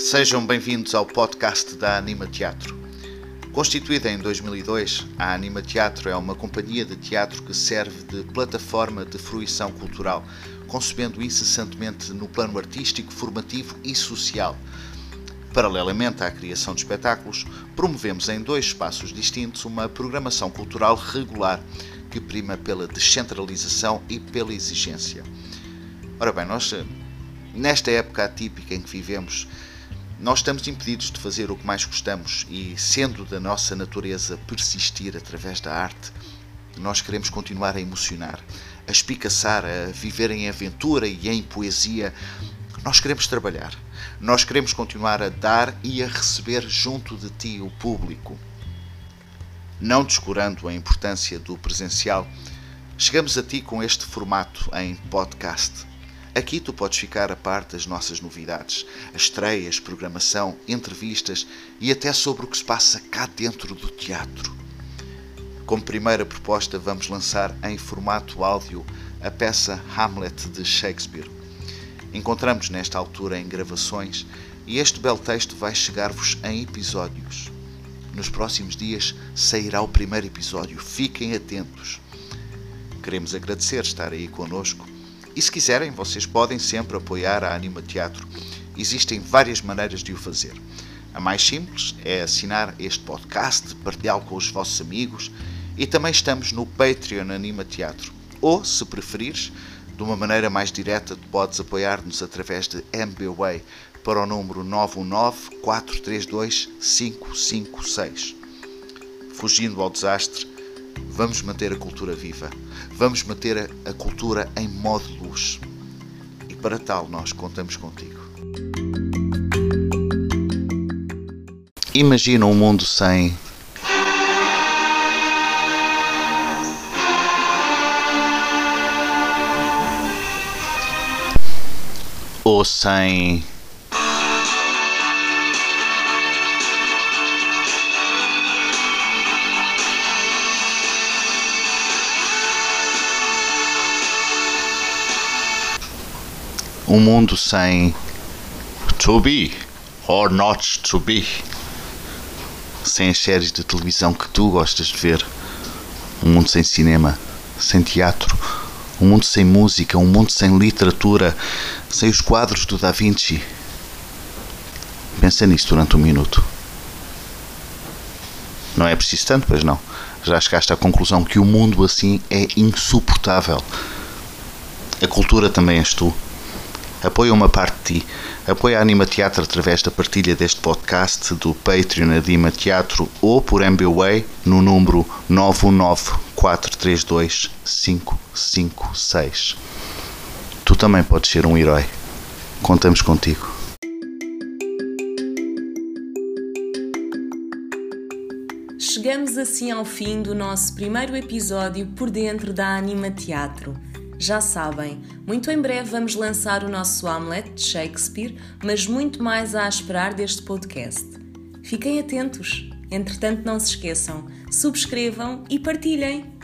Sejam bem-vindos ao podcast da Anima Teatro. Constituída em 2002, a Anima Teatro é uma companhia de teatro que serve de plataforma de fruição cultural, concebendo incessantemente no plano artístico, formativo e social. Paralelamente à criação de espetáculos, promovemos em dois espaços distintos uma programação cultural regular que prima pela descentralização e pela exigência. Ora bem, nós, nesta época atípica em que vivemos, nós estamos impedidos de fazer o que mais gostamos e, sendo da nossa natureza persistir através da arte, nós queremos continuar a emocionar, a espicaçar, a viver em aventura e em poesia. Nós queremos trabalhar, nós queremos continuar a dar e a receber junto de ti o público. Não descurando a importância do presencial, chegamos a ti com este formato em podcast Aqui tu podes ficar a par das nossas novidades, as estreias, programação, entrevistas e até sobre o que se passa cá dentro do teatro. Como primeira proposta, vamos lançar em formato áudio a peça Hamlet de Shakespeare. Encontramos nesta altura em gravações e este belo texto vai chegar-vos em episódios. Nos próximos dias sairá o primeiro episódio, fiquem atentos. Queremos agradecer estar aí conosco e se quiserem, vocês podem sempre apoiar a Anima Teatro. Existem várias maneiras de o fazer. A mais simples é assinar este podcast, partilhá-lo com os vossos amigos e também estamos no Patreon Anima Teatro. Ou, se preferires, de uma maneira mais direta, podes apoiar-nos através de MBWay para o número 919 432 556. Fugindo ao desastre, Vamos manter a cultura viva. Vamos manter a, cultura em modo luz. E para tal, nós contamos contigo. Imagina um mundo sem ou sem um mundo sem to be or not to be, sem as séries de televisão que tu gostas de ver, um mundo sem cinema, sem teatro, um mundo sem música, um mundo sem literatura, sem os quadros do Da Vinci. Pensa nisso durante um minuto. Não é preciso tanto, pois não. Já chegaste à conclusão que o mundo assim é insuportável. A cultura também és tu. Apoia uma parte de ti. Apoia a Anima Teatro através da partilha deste podcast do Patreon Anima Teatro ou por MBWay no número 919-432-556. Tu também podes ser um herói. Contamos contigo. Chegamos assim ao fim do nosso primeiro episódio por dentro da Anima Teatro. Já sabem, muito em breve vamos lançar o nosso Hamlet de Shakespeare, mas muito mais a esperar deste podcast. Fiquem atentos. Entretanto, não se esqueçam, subscrevam e partilhem.